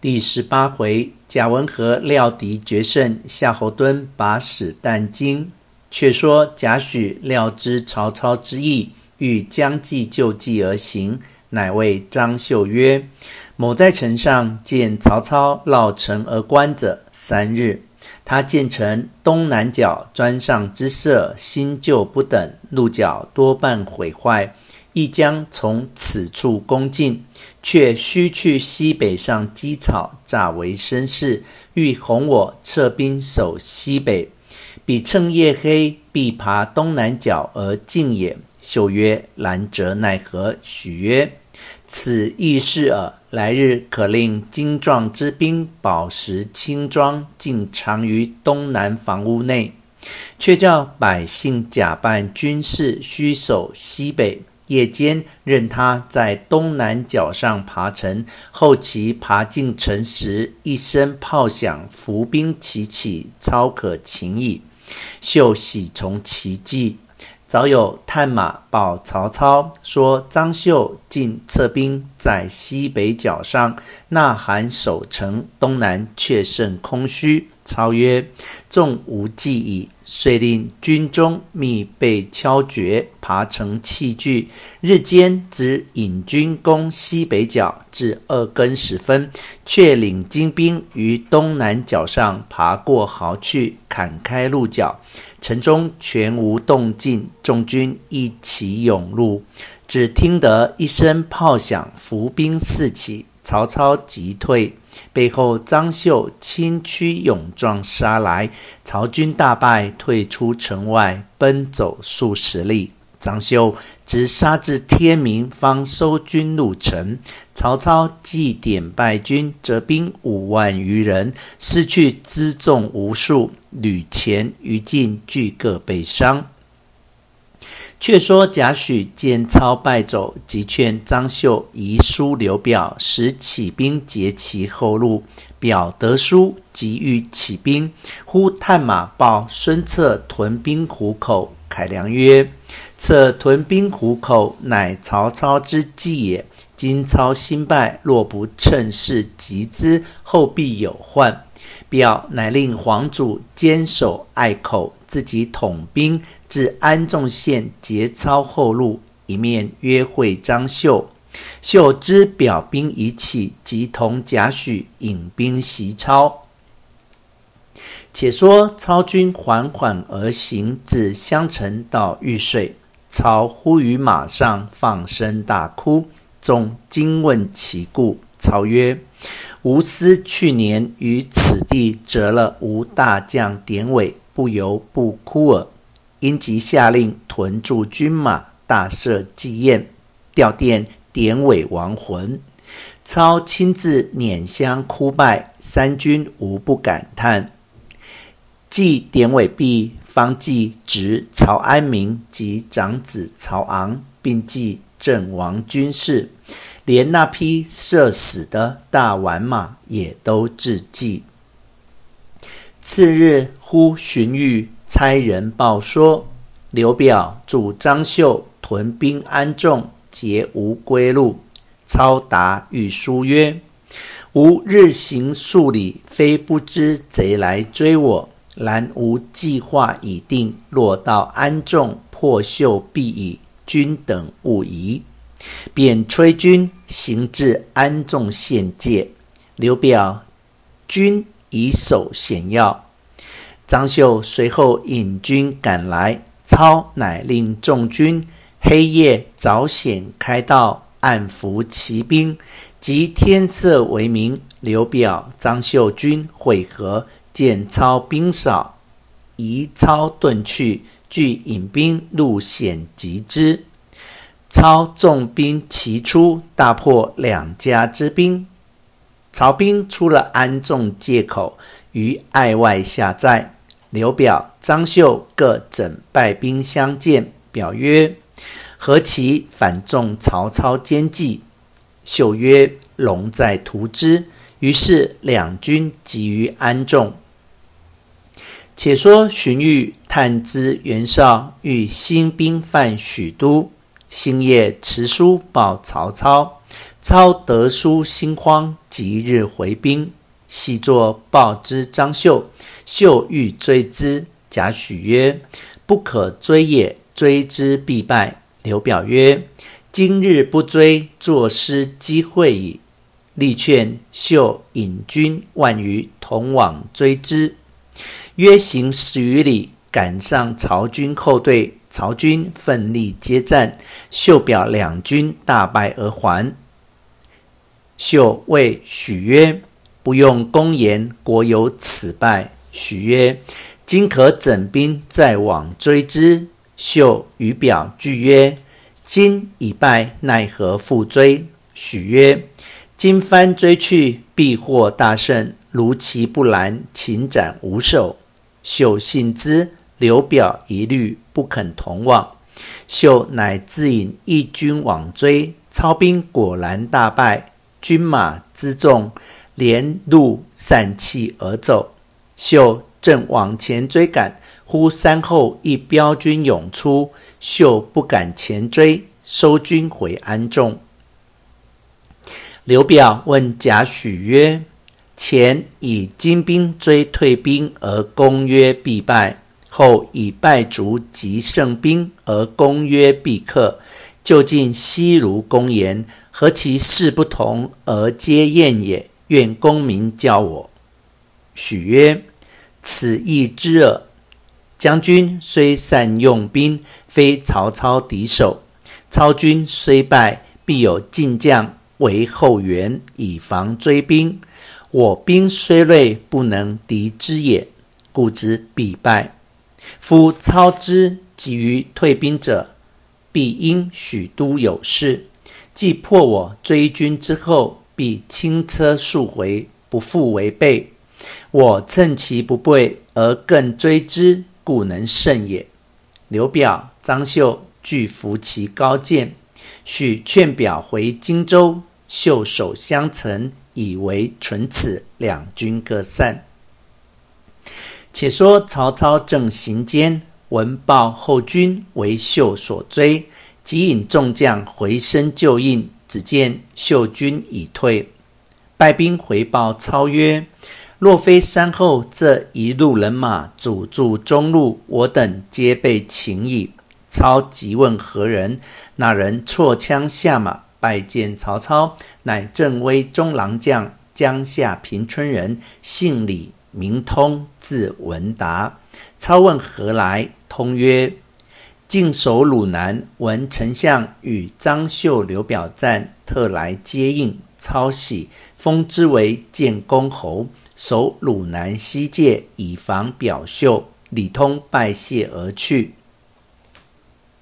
第十八回，贾文和料敌决胜，夏侯惇把史旦惊。却说贾诩料知曹操之意，欲将计就计而行，乃谓张绣曰：“某在城上见曹操绕城而观者三日，他见城东南角砖上之色新旧不等，鹿角多半毁坏，亦将从此处攻进。”却须去西北上积草，诈为绅士，欲哄我撤兵守西北。彼趁夜黑，必爬东南角而进也。绣曰：“然则奈何？”许曰：“此易事耳。来日可令精壮之兵，饱食轻装，尽藏于东南房屋内。却叫百姓假扮军士，须守西北。”夜间任他在东南角上爬城，后其爬进城时，一声炮响，伏兵齐起，操可擒矣。绣喜从其计。早有探马报曹操说，张绣进策兵在西北角上呐喊守城，东南却甚空虚。操曰：“众无计矣。”遂令军中密备敲绝，爬城器具。日间只引军攻西北角，至二更时分，却领精兵于东南角上爬过壕去，砍开鹿角，城中全无动静。众军一齐涌入，只听得一声炮响，伏兵四起，曹操急退。背后张绣轻驱勇壮杀来，曹军大败，退出城外，奔走数十里。张绣直杀至天明，方收军入城。曹操计点败军，折兵五万余人，失去辎重无数，屡前余尽俱各被伤。却说贾诩见操败走，即劝张绣遗书刘表，使起兵截其后路。表得书，即欲起兵，忽探马报孙策屯兵虎口。凯良曰：“策屯兵虎口，乃曹操之计也。今操新败，若不趁势击之，后必有患。”表乃令黄祖坚守隘口，自己统兵至安众县截操后路，一面约会张绣。绣知表兵已起，即同贾诩引兵袭操。且说操军缓缓而行，至襄城到玉水，操忽于马上放声大哭。众惊问其故，操曰：“吴思去年于此地折了吴大将典韦，不由不哭耳。因即下令屯驻军马，大设祭宴，吊奠典韦亡魂。操亲自拈香哭拜，三军无不感叹。祭典韦毕，方祭侄曹安民及长子曹昂，并祭阵亡军士。”连那匹射死的大宛马也都置祭。次日，忽荀彧差人报说，刘表助张绣屯兵安众，皆无归路。操答御书曰：“吾日行数里，非不知贼来追我，然吾计划已定，若到安众，破绣必矣。君等勿疑。”便催军行至安众县界，刘表军已守险要。张绣随后引军赶来，操乃令众军黑夜早险开道，暗伏骑兵。及天色为明，刘表、张绣军会合，见操兵少，疑操遁去，俱引兵入险击之。操纵兵齐出，大破两家之兵。曹兵出了安众界口，于隘外下寨。刘表、张绣各整败兵相见，表曰：“何其反纵曹操奸计？”绣曰：“龙在图之。”于是两军集于安众。且说荀彧探知袁绍欲兴兵犯许都。星夜持书报曹操，操得书心慌，即日回兵。细作报之张绣，绣欲追之。贾诩曰：“不可追也，追之必败。”刘表曰：“今日不追，坐失机会矣。”力劝绣引军万余同往追之。约行十余里，赶上曹军后队，曹军奋力接战，秀表两军大败而还。秀谓许曰：“不用公言，国有此败。”许曰：“今可整兵再往追之。”秀与表俱曰：“今已败，奈何复追？”许曰：“今番追去，必获大胜。如其不然，顷斩无首。”秀信之，刘表一律，不肯同往。秀乃自引一军往追，操兵果然大败。军马辎重，连路散弃而走。秀正往前追赶，忽山后一驃军涌出，秀不敢前追，收军回安众。刘表问贾诩曰：“前以精兵追退兵而攻曰必败，后以败卒及胜兵而攻曰必克，究竟悉如公言。”何其事不同而皆验也？愿公明教我。许曰：“此亦知耳。将军虽善用兵，非曹操敌手。操军虽败，必有进将为后援，以防追兵。我兵虽锐，不能敌之也，故知必败。夫操之急于退兵者，必因许都有事。”既破我追军之后，必轻车速回，不复违背。我趁其不备而更追之，故能胜也。刘表、张绣俱服其高见。许劝表回荆州，袖手相承，以为存齿。两军各散。且说曹操正行间，闻报后军为绣所追。即引众将回身救应，只见绣军已退。败兵回报操曰：“若非山后这一路人马阻住中路，我等皆被擒矣。”操急问何人，那人错枪下马拜见曹操，乃镇威中郎将江夏平春人，姓李，明通，字文达。操问何来，通曰：进守鲁南，闻丞相与张绣、刘表战，特来接应。操喜，封之为建公侯，守鲁南西界，以防表绣。李通拜谢而去。